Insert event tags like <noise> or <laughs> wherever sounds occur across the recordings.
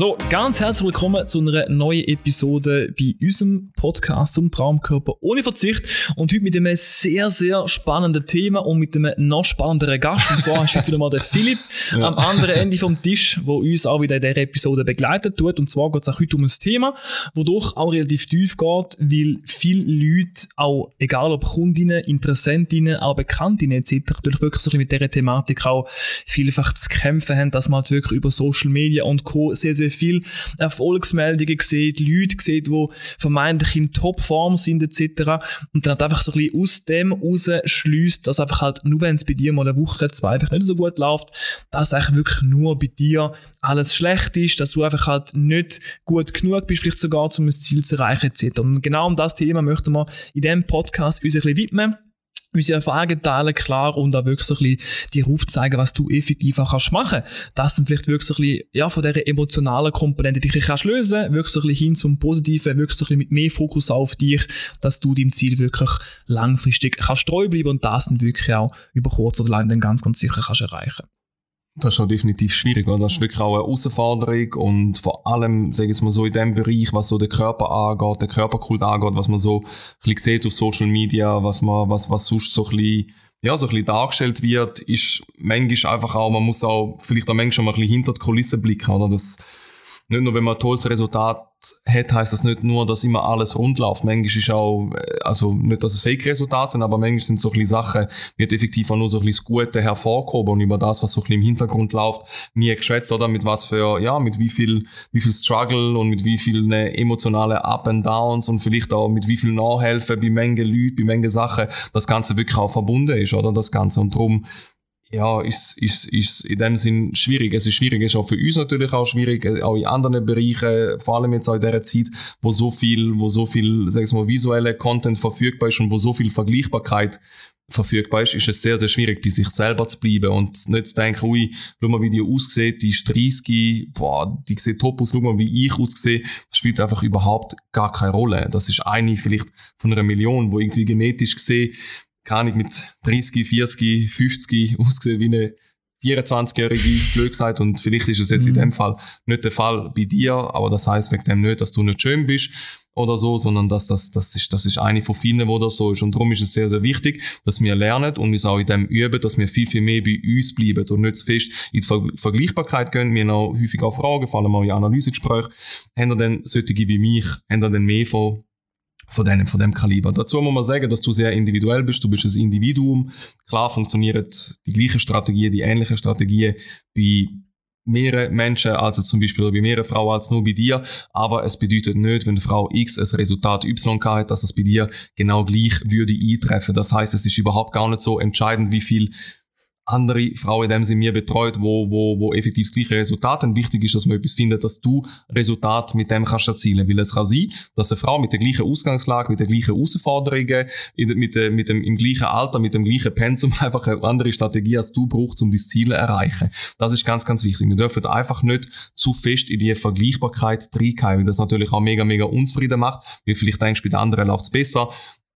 So, ganz herzlich willkommen zu einer neuen Episode bei unserem Podcast zum Traumkörper ohne Verzicht. Und heute mit einem sehr, sehr spannenden Thema und mit einem noch spannenderen Gast. Und zwar ist heute wieder mal der Philipp <laughs> ja. am anderen Ende vom Tisch, wo uns auch wieder in dieser Episode begleitet tut. Und zwar geht es auch heute um ein Thema, wodurch auch relativ tief geht, weil viele Leute, auch egal ob Kundinnen, Interessentinnen, auch Bekanntinnen etc., natürlich wirklich so mit dieser Thematik auch vielfach zu kämpfen haben, dass man halt wirklich über Social Media und Co. sehr, sehr viele Erfolgsmeldungen gesehen, Leute gesehen, die vermeintlich in Topform sind etc. Und dann hat einfach so ein bisschen aus dem rausschließt, dass einfach halt nur wenn es bei dir mal eine Woche, zwei einfach nicht so gut läuft, dass eigentlich wirklich nur bei dir alles schlecht ist, dass du einfach halt nicht gut genug bist, vielleicht sogar um ein Ziel zu erreichen etc. Und genau um das Thema möchten wir in diesem Podcast uns ein bisschen widmen unsere Erfahrungen teilen, klar, und auch wirklich so ein bisschen dir aufzeigen, was du effektiv auch kannst machen. Das dann vielleicht wirklich so ein bisschen, ja, von dieser emotionalen Komponente dich kannst lösen, wirklich so ein bisschen hin zum Positiven, wirklich so ein bisschen mit mehr Fokus auf dich, dass du deinem Ziel wirklich langfristig kannst treu bleiben und das dann wirklich auch über kurz oder lang dann ganz, ganz sicher kannst erreichen. Das ist schon definitiv schwierig, oder? Das ist wirklich auch eine Herausforderung und vor allem, sage ich jetzt mal so, in dem Bereich, was so den Körper angeht, den Körperkult angeht, was man so ein bisschen sieht auf Social Media, was man, was, was sonst so ein bisschen, ja, so ein bisschen dargestellt wird, ist manchmal einfach auch, man muss auch vielleicht auch manchmal mal ein bisschen hinter die Kulissen blicken, oder? Das, nicht nur, wenn man ein tolles Resultat hat, heißt das nicht nur, dass immer alles rund läuft. Manchmal ist auch, äh, also nicht, dass es Fake-Resultate sind, aber manchmal sind so ein bisschen Sachen, wird effektiv auch nur so ein bisschen das Gute hervorgehoben und über das, was so ein bisschen im Hintergrund läuft, nie geschwätzt, oder? Mit was für, ja, mit wie viel, wie viel Struggle und mit wie vielen emotionalen Up and Downs und vielleicht auch mit wie viel Nachhelfen bei Menge Leute, bei Menge Sachen, das Ganze wirklich auch verbunden ist, oder? Das Ganze. Und darum, ja, ist, ist, ist in dem Sinn schwierig. Es ist schwierig, es ist auch für uns natürlich auch schwierig, auch in anderen Bereichen, vor allem jetzt auch in dieser Zeit, wo so viel, wo so viel, sag ich mal, visuelle Content verfügbar ist und wo so viel Vergleichbarkeit verfügbar ist, ist es sehr, sehr schwierig, bei sich selber zu bleiben und nicht zu denken, ui, schau mal, wie die aussieht, die ist 30, boah, die sieht top aus, schau mal, wie ich aussehe. Das spielt einfach überhaupt gar keine Rolle. Das ist eine vielleicht von einer Million, wo irgendwie genetisch gesehen keine Ahnung, mit 30, 40, 50 ausgesehen wie eine 24-jährige, blöd gesagt, und vielleicht ist es jetzt mhm. in dem Fall nicht der Fall bei dir, aber das heißt wegen dem nicht, dass du nicht schön bist oder so, sondern dass das, das ist, das ist eine von vielen, wo das so ist. Und darum ist es sehr, sehr wichtig, dass wir lernen und uns auch in dem üben, dass wir viel, viel mehr bei uns bleiben und nicht zu fest in die Ver Vergleichbarkeit gehen. Wir haben auch häufig auch Fragen, vor allem auch in Analysegesprächen. Haben denn solche wie mich, haben denn mehr von von dem, von dem Kaliber. Dazu muss man sagen, dass du sehr individuell bist, du bist ein Individuum. Klar funktionieren die gleichen Strategien, die ähnlichen Strategien bei mehreren Menschen, also zum Beispiel bei mehreren Frauen als nur bei dir, aber es bedeutet nicht, wenn Frau X ein Resultat Y hat, dass es bei dir genau gleich würde eintreffen. Das heißt, es ist überhaupt gar nicht so entscheidend, wie viel andere Frauen, in dem sie mir betreut, wo, wo, wo effektiv das gleiche Resultat haben. Wichtig ist, dass man etwas findet, dass du Resultat mit dem kannst erzielen. Weil es kann sein, dass eine Frau mit der gleichen Ausgangslage, mit der gleichen Herausforderungen, mit, der, mit dem, im gleichen Alter, mit dem gleichen Pensum <laughs> einfach eine andere Strategie als du brauchst, um dein Ziel zu erreichen. Das ist ganz, ganz wichtig. Wir dürfen einfach nicht zu fest in die Vergleichbarkeit reingehen, weil das natürlich auch mega, mega unzufrieden macht. Wie vielleicht denkst, bei den anderen läuft es besser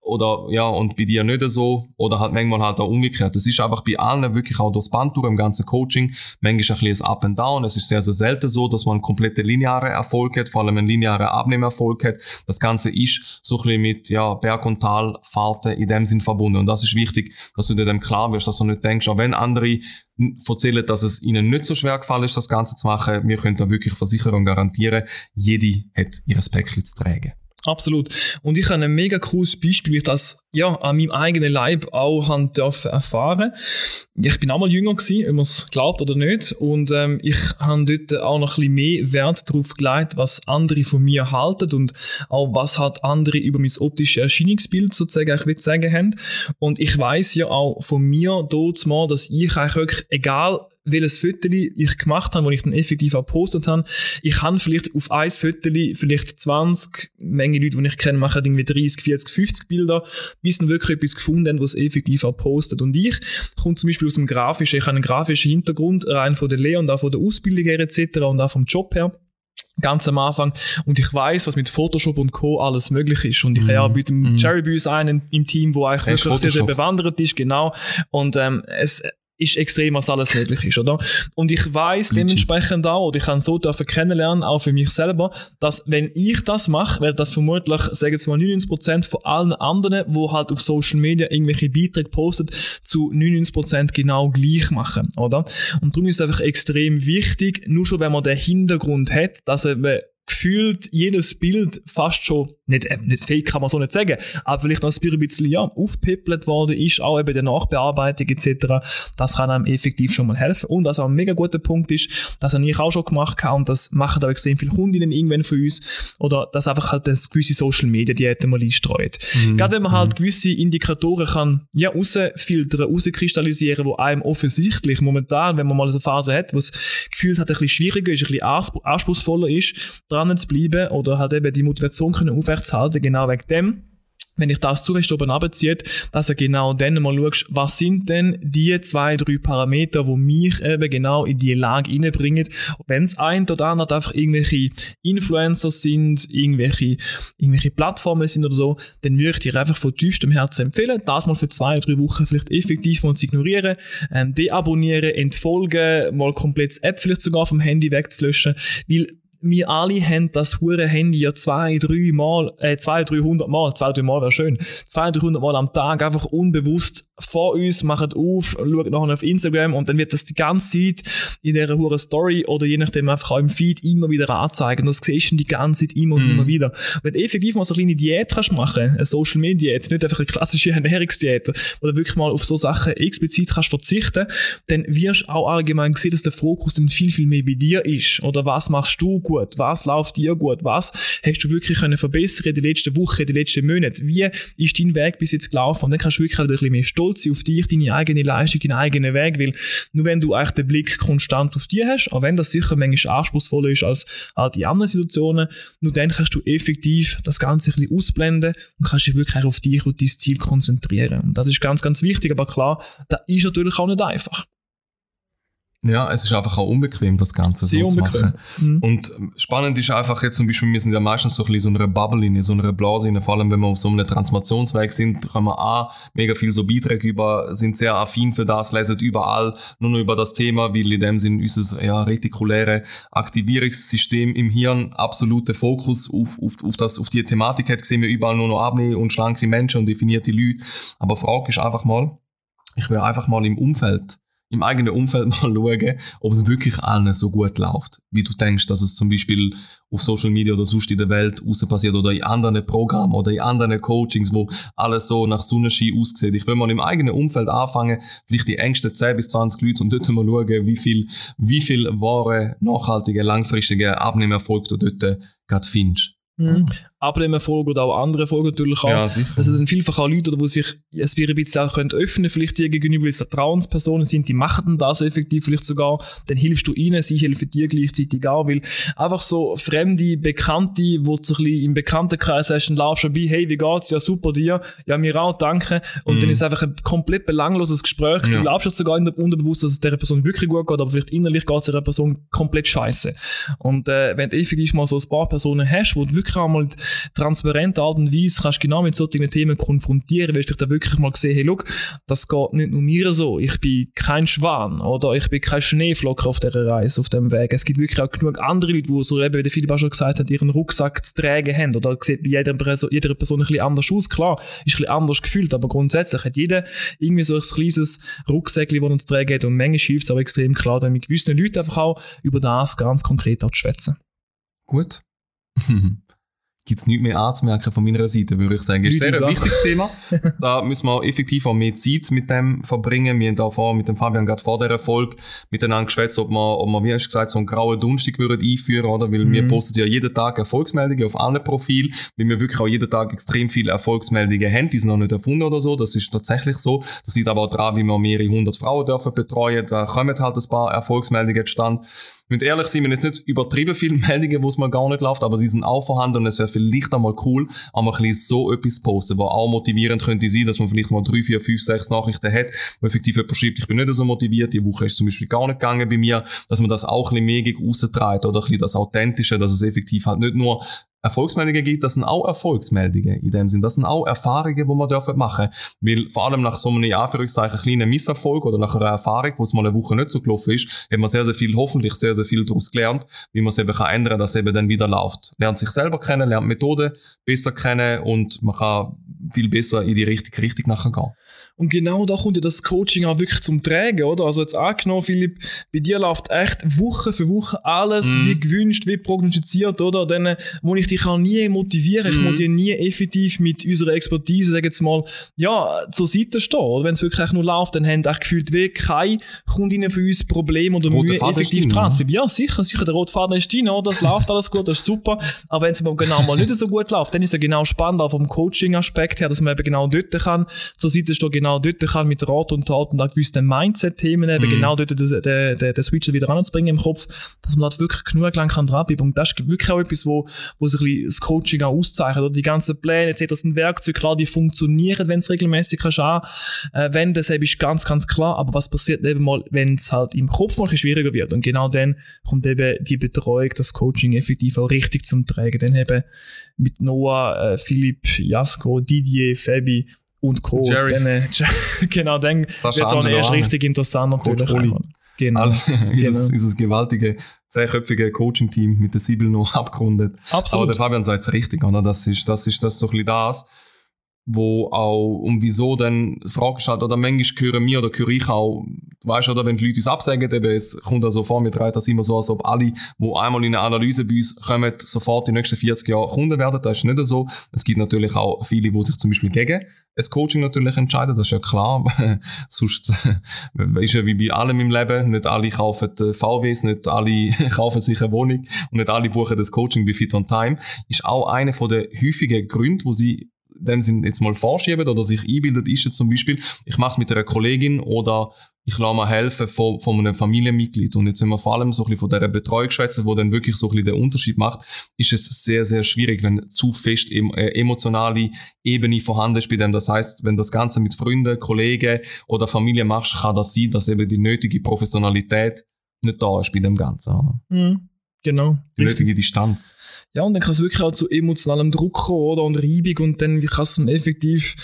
oder ja, und bei dir nicht so, oder halt manchmal halt auch umgekehrt. Das ist einfach bei allen wirklich auch durchs Band durch, im ganzen Coaching, manchmal ein bisschen Up and Down. Es ist sehr, sehr selten so, dass man einen kompletten linearen Erfolg hat, vor allem einen linearen Abnehmerfolg hat. Das Ganze ist so ein bisschen mit, ja, Berg- und Talfahrten in dem Sinn verbunden. Und das ist wichtig, dass du dir dem klar wirst, dass du nicht denkst, auch wenn andere erzählen, dass es ihnen nicht so schwer gefallen ist, das Ganze zu machen, wir können da wirklich Versicherung garantieren, jede hat ihr Päckchen zu tragen. Absolut. Und ich habe ein mega cooles Beispiel, wie ich das ja an meinem eigenen Leib auch haben dürfen erfahren. Ich bin auch mal jünger gewesen, ob man es glaubt oder nicht. Und ähm, ich habe dort auch noch ein bisschen mehr Wert darauf gelegt, was andere von mir halten und auch was halt andere über mein optisches Erscheinungsbild sozusagen ich will sagen haben. Und ich weiß ja auch von mir dort mal, dass ich eigentlich wirklich, egal welches Foto ich gemacht habe, wo ich dann effektiv auch gepostet habe. Ich habe vielleicht auf ein Foto vielleicht 20, Menge Leute, die ich kenne, machen irgendwie 30, 40, 50 Bilder, bis dann wirklich etwas gefunden haben, was effektiv auch postet. Und ich komme zum Beispiel aus dem Grafischen, ich habe einen grafischen Hintergrund, rein von der Lehre und auch von der Ausbildung her etc. und auch vom Job her ganz am Anfang und ich weiß, was mit Photoshop und Co. alles möglich ist und ich mm. ja mit dem mm. Jerry Bus einen im Team, wo eigentlich wirklich sehr, sehr bewandert ist, genau und ähm, es ist extrem, was alles möglich ist, oder? Und ich weiß dementsprechend auch, oder ich kann so dürfen kennenlernen, auch für mich selber, dass wenn ich das mache, werde das vermutlich, sagen wir mal, 99% von allen anderen, wo halt auf Social Media irgendwelche Beiträge postet, zu 99% genau gleich machen, oder? Und darum ist es einfach extrem wichtig, nur schon wenn man den Hintergrund hat, dass er gefühlt jedes Bild fast schon, nicht, äh, nicht fake kann man so nicht sagen, aber vielleicht noch ein bisschen ja, aufgepippelt worden ist, auch eben der Nachbearbeitung etc. Das kann einem effektiv schon mal helfen. Und was auch ein mega guter Punkt ist, das habe ich auch schon gemacht habe, und das machen auch extrem viele Kundinnen irgendwann von uns, oder dass einfach halt das gewisse Social Media Diäten mal einstreut. Mhm. Gerade wenn man halt mhm. gewisse Indikatoren kann, ja, rausfiltern, rauskristallisieren, wo einem offensichtlich momentan, wenn man mal so eine Phase hat, wo es gefühlt hat, ein bisschen schwieriger ist, ein bisschen anspruchsvoller ist, dran zu bleiben oder halt eben die Motivation können aufrechtzuerhalten, genau wegen dem wenn ich das zu oben abzieht, dass du genau dann mal schaust, was sind denn die zwei, drei Parameter, die mich eben genau in die Lage reinbringen. Wenn es ein oder andere einfach irgendwelche Influencer sind, irgendwelche, irgendwelche Plattformen sind oder so, dann würde ich dir einfach von tiefstem Herzen empfehlen, das mal für zwei, drei Wochen vielleicht effektiv mal zu ignorieren, ähm, deabonnieren, entfolgen, mal komplett App vielleicht sogar vom Handy wegzulöschen, weil wir alle haben das hure Handy ja zwei, drei Mal, äh, zwei, dreihundert Mal, zwei, drei Mal wäre schön, zwei, dreihundert Mal am Tag einfach unbewusst vor uns, machen auf, schauen nachher auf Instagram und dann wird das die ganze Zeit in dieser hure Story oder je nachdem einfach auch im Feed immer wieder anzeigen. Das siehst du die ganze Zeit immer und mm. immer wieder. Wenn du effektiv mal so eine kleine Diät kannst machen, eine Social Media Diät, nicht einfach eine klassische <laughs> Ernährungsdiät, oder wirklich mal auf so Sachen explizit kannst verzichten, dann wirst du auch allgemein sehen, dass der Fokus dann viel, viel mehr bei dir ist. Oder was machst du gut? Was läuft dir gut? Was hast du wirklich können verbessern in den letzten Wochen, in den letzten Monaten? Wie ist dein Weg bis jetzt gelaufen? Und dann kannst du wirklich auch ein bisschen mehr stolz sein auf dich, deine eigene Leistung, deinen eigenen Weg, weil nur wenn du eigentlich den Blick konstant auf dich hast, auch wenn das sicher manchmal anspruchsvoller ist als all die anderen Situationen, nur dann kannst du effektiv das Ganze ein bisschen ausblenden und kannst dich wirklich auf dich und dein Ziel konzentrieren. Und das ist ganz, ganz wichtig, aber klar, das ist natürlich auch nicht einfach. Ja, es ist einfach auch unbequem, das Ganze Sehr so unbequem. zu machen. Mhm. Und spannend ist einfach jetzt zum Beispiel, wir sind ja meistens so ein bisschen so einer Bubble in so einer Blase in, vor allem wenn wir auf so einem Transformationsweg sind, haben wir auch mega viel so Beiträge über, sind sehr affin für das, lesen überall nur noch über das Thema, weil in dem Sinn unser ja, retikuläre Aktivierungssystem im Hirn absolute Fokus auf, auf, auf, das, auf die Thematik hat, sehen wir überall nur noch abnehmen und schlanke Menschen und definierte Leute. Aber Frage ist einfach mal, ich will einfach mal im Umfeld im eigenen Umfeld <laughs> mal schauen, ob es wirklich allen so gut läuft, wie du denkst, dass es zum Beispiel auf Social Media oder sonst in der Welt raus passiert oder in anderen Programmen oder in anderen Coachings, wo alles so nach Sonnenschein aussieht. Ich will mal im eigenen Umfeld anfangen, vielleicht die engsten 10 bis 20 Leute und dort mal schauen, wie viel, wie viel wahre, nachhaltige, langfristige Abnehmerfolg du dort gerade findest. Mhm. Abnehmerfolge oder auch andere Folgen natürlich auch. Ja, sicher. Also dann vielfach auch Leute, die sich es ein bisschen auch können öffnen vielleicht dir gegenüber, weil es Vertrauenspersonen sind, die machen das effektiv vielleicht sogar, dann hilfst du ihnen, sie helfen dir gleichzeitig auch, weil einfach so fremde, Bekannte, wo du so ein bisschen im Bekanntenkreis hast, dann laufst du vorbei, hey, wie geht's? Ja, super dir. Ja, mir auch, danke. Und mhm. dann ist es einfach ein komplett belangloses Gespräch. Ja. Du glaubst jetzt sogar in der Unterbewusst, dass es der Person wirklich gut geht, aber vielleicht innerlich geht es der Person komplett scheiße. Und äh, wenn du effektiv mal so ein paar Personen hast, wo du wirklich einmal transparente Art und Weise kannst genau mit solchen Themen konfrontieren, wirst du da wirklich mal sehen, hey, look, das geht nicht nur mir so, ich bin kein Schwan oder ich bin kein Schneeflocker auf dieser Reise, auf dem Weg. Es gibt wirklich auch genug andere Leute, die so eben, wie der Philipp auch schon gesagt hat, ihren Rucksack zu tragen haben oder sieht bei jeder Person, jeder Person ein bisschen anders aus. Klar, ist ein bisschen anders gefühlt, aber grundsätzlich hat jeder irgendwie so ein kleines Rucksäckchen, das er zu tragen hat und manchmal hilft es auch extrem klar, dann mit gewissen Leuten einfach auch über das ganz konkret auch zu schwätzen. Gut. <laughs> gibt es nichts mehr anzumerken von meiner Seite, würde ich sagen. Ist Nicht sehr ein wichtiges Thema. <laughs> da müssen wir effektiv auch mehr Zeit mit dem verbringen. Wir haben da vor, mit dem Fabian gerade vor der Folge miteinander geschwätzt, ob wir, ob wir, wie hast du gesagt, so einen grauen Dunstig würden einführen, oder? Weil wir Mhm. posten ja jeden Tag Erfolgsmeldungen auf allen Profilen, weil wir wirklich auch jeden Tag extrem viele Erfolgsmeldungen haben. Die sind noch nicht erfunden oder so. Das ist tatsächlich so. Das liegt aber auch daran, wie wir mehrere hundert Frauen dürfen betreuen. Da kommen halt ein paar Erfolgsmeldungen zustande. Muss ehrlich sein, wir haben jetzt nicht übertrieben viele <laughs> Meldungen, wo es mal gar nicht läuft, aber sie sind auch vorhanden und es wäre vielleicht einmal cool, einmal ein so etwas posten, was auch motivierend könnte sein, dass man vielleicht mal drei, vier, fünf, sechs Nachrichten hat, wo effektiv jemand schreibt, ich bin nicht so motiviert, die Woche ist zum Beispiel gar nicht gegangen bei mir, dass man das auch ein bisschen mehr gegen oder ein bisschen das Authentische, dass es effektiv halt nicht nur Erfolgsmeldungen gibt, das sind auch Erfolgsmeldungen in dem Sinn. Das sind auch Erfahrungen, die man dürfen machen. Weil vor allem nach so einem, in Anführungszeichen, kleinen Misserfolg oder nach einer Erfahrung, wo es mal eine Woche nicht so gelaufen ist, hat man sehr, sehr viel, hoffentlich sehr, sehr viel daraus gelernt, wie man es eben kann ändern, dass es eben dann wieder läuft. Lernt sich selber kennen, lernt Methoden besser kennen und man kann viel besser in die richtige Richtung nachher gehen. Und genau da kommt ja das Coaching auch wirklich zum Tragen, oder? Also jetzt angenommen, Philipp, bei dir läuft echt Woche für Woche alles Mhm. wie gewünscht, wie prognostiziert, oder? Dann, wo ich dich auch nie motivieren, ich Mhm. muss dir nie effektiv mit unserer Expertise, sag jetzt mal, ja, zur Seite stehen. Oder wenn es wirklich nur läuft, dann haben echt gefühlt wie keine Kundinnen für uns Probleme oder Roter Mühe Faden effektiv dran zu. Ja, sicher, sicher, der rote Faden ist drin, oder? Das läuft alles gut, das ist super. Aber wenn es genau mal nicht so gut läuft, dann ist es ja genau spannend, auch vom Coaching-Aspekt her, dass man eben genau dort kann, zur Seite stehen, genau dort kann, mit Rat und Tat und auch gewissen Mindset-Themen eben Mhm. genau dort den, den, den, den Switch wieder ranzubringen im Kopf, dass man dort wirklich genug lang kann dranbleiben. Und das ist wirklich auch etwas, wo, wo sich ein bisschen das Coaching auch auszeichnet. Oder die ganzen Pläne etc. Das sind Werkzeuge, klar, die funktionieren, wenn es regelmäßig kannst an, äh, wenn das eben ist ganz, ganz klar. Aber was passiert eben mal, wenn es halt im Kopf mal schwieriger wird? Und genau dann kommt eben die Betreuung, das Coaching effektiv auch richtig zum Tragen. Dann eben mit Noah, äh, Philipp, Jasko, Didier, Fabi und Co. Jerry. Äh, <laughs> genau, dann wird es auch erst Arne. richtig interessant natürlich. Genau. Alles, <laughs> dieses, Genau. dieses gewaltige, zehnköpfige Coaching-Team mit der Sibyl noch <laughs> abgerundet. Aber Absolut. der Fabian sagt es richtig, oder? Das ist, das ist das so ein bisschen das, wo auch, und wieso dann, Frage ist halt, oder manchmal hören wir oder höre ich auch, weißt oder, wenn die Leute uns absagen, eben, es kommt also vor, wir drehen das immer so, als ob alle, die einmal in eine Analyse bei uns kommen, sofort die nächsten 40 Jahre Kunden werden. Das ist nicht so. Es gibt natürlich auch viele, die sich zum Beispiel gegen ein Coaching natürlich entscheiden, das ist ja klar. <laughs> Sonst ist ja wie bei allem im Leben, nicht alle kaufen äh, VWs, nicht alle <laughs> kaufen sich eine Wohnung und nicht alle buchen das Coaching bei Fit on Time. Ist auch einer der häufigen Gründe, wo sie dann sind jetzt mal vorschieben oder sich einbildet, ist jetzt zum Beispiel, ich mache es mit einer Kollegin oder ich lasse mir helfen von, von einem Familienmitglied. Und jetzt, wenn wir vor allem so ein bisschen von dieser Betreuung schwätzen, wo dann wirklich so ein bisschen den Unterschied macht, ist es sehr, sehr schwierig, wenn zu fest äh, emotionale Ebene vorhanden ist bei dem. Das heißt, wenn das Ganze mit Freunden, Kollegen oder Familie machst, kann das sein, dass eben die nötige Professionalität nicht da ist bei dem Ganzen. Mhm. Genau. Die nötige Distanz. Ja, und dann kann es wirklich auch zu emotionalem Druck kommen, oder? Und Reibung und dann kann es effektiv,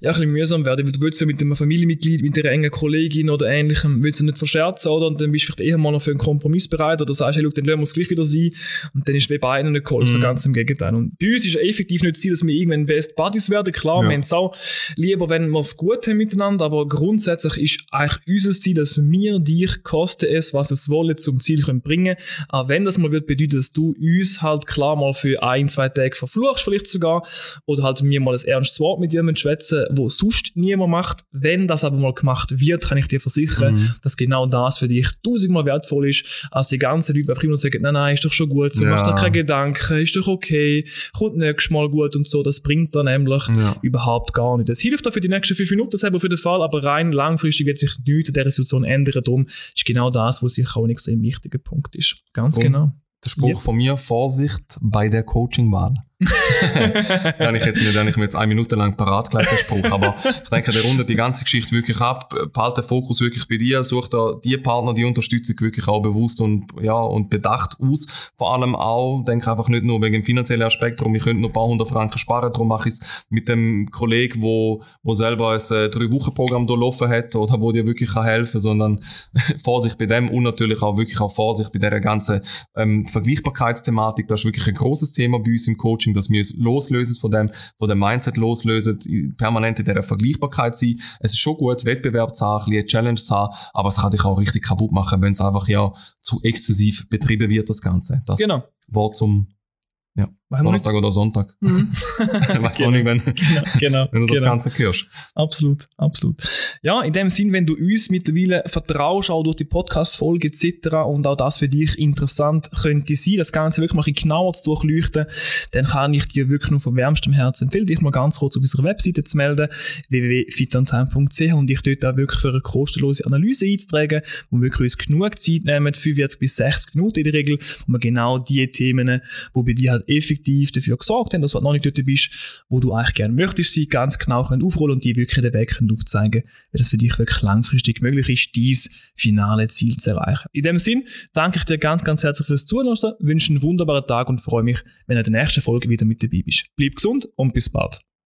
ja, ein bisschen mühsam werden, weil du willst ja mit einem Familienmitglied, mit einer engen Kollegin oder ähnlichem, willst du nicht verscherzen, oder? Und dann bist du vielleicht eher mal noch für einen Kompromiss bereit oder sagst, hey, schau, dann lassen wir es gleich wieder sein. Und dann ist wie beiden nicht geholfen, Mhm. ganz im Gegenteil. Und bei uns ist effektiv nicht Ziel, dass wir irgendwann Best Buddies werden. Klar, Ja. wir haben es auch lieber, wenn wir es gut haben miteinander, aber grundsätzlich ist eigentlich unser Ziel, dass wir dich, koste es, was es wolle, zum Ziel können bringen. Auch wenn das mal wird bedeuten, dass du uns halt klar mal für ein, zwei Tage verfluchst, vielleicht sogar, oder halt mir mal ein ernstes Wort mit jemandem schwätzen, wo sonst niemand macht. Wenn das aber mal gemacht wird, kann ich dir versichern, Mhm. dass genau das für dich tausendmal wertvoll ist, als die ganzen Leute, einfach immer sagen, nein, nein, ist doch schon gut, so Ja. mach dir keine Gedanken, ist doch okay, kommt nächstes Mal gut und so, das bringt dann nämlich Ja. überhaupt gar nicht. Es hilft auch für die nächsten fünf Minuten selber für den Fall, aber rein langfristig wird sich nichts in dieser Situation ändern. Darum ist genau das, was sicher auch ein extrem wichtiger Punkt ist. Ganz Und- genau. Der Spruch Ja. von mir, Vorsicht bei der Coachingwahl. <laughs> habe ich jetzt habe ich mir jetzt eine Minute lang parat gelegt, Spruch. Aber ich denke, der rundet die ganze Geschichte wirklich ab, behalte den Fokus wirklich bei dir, such da die Partner, die Unterstützung wirklich auch bewusst und, ja, und bedacht aus. Vor allem auch, denke einfach nicht nur wegen dem finanziellen Aspekt, darum, ich könnte noch ein paar hundert Franken sparen, darum mache ich es mit dem Kollegen, wo, wo selber ein äh, Drei-Wochen-Programm durchlaufen hat oder wo dir wirklich kann helfen kann, sondern <laughs> Vorsicht bei dem und natürlich auch wirklich auch Vorsicht bei dieser ganzen ähm, Vergleichbarkeitsthematik. Das ist wirklich ein großes Thema bei uns im Coaching, dass wir es loslösen von dem, von dem Mindset loslösen, permanent in dieser Vergleichbarkeit sein. Es ist schon gut, Wettbewerb zu haben, ein Challenge zu haben, aber es kann dich auch richtig kaputt machen, wenn es einfach ja zu exzessiv betrieben wird, das Ganze. Das Genau. Wort zum Donnerstag oder Sonntag. Mhm. <laughs> weißt genau. nicht, wenn, <laughs> genau, genau, wenn du das genau. Ganze hörst. Absolut, absolut. Ja, in dem Sinn, wenn du uns mittlerweile vertraust, auch durch die Podcast-Folge etc. und auch das für dich interessant könnte sein, das Ganze wirklich mal ein genauer zu durchleuchten, dann kann ich dir wirklich nur von wärmstem Herzen empfehlen, dich mal ganz kurz auf unserer Webseite zu melden, www.fitanzheim.ch und dich dort auch wirklich für eine kostenlose Analyse einzutragen, wo wir wirklich uns genug Zeit nehmen, 45 bis 60 Minuten in der Regel, wo wir genau die Themen, die bei dir halt effektiv effektiv dafür gesorgt haben, dass du noch nicht dort bist, wo du eigentlich gerne möchtest sein, ganz genau können aufrollen und die wirklich den Weg können aufzeigen, wie das für dich wirklich langfristig möglich ist, dieses finale Ziel zu erreichen. In dem Sinn danke ich dir ganz, ganz herzlich fürs Zuhören, wünsche einen wunderbaren Tag und freue mich, wenn du in der nächsten Folge wieder mit dabei bist. Bleib gesund und bis bald.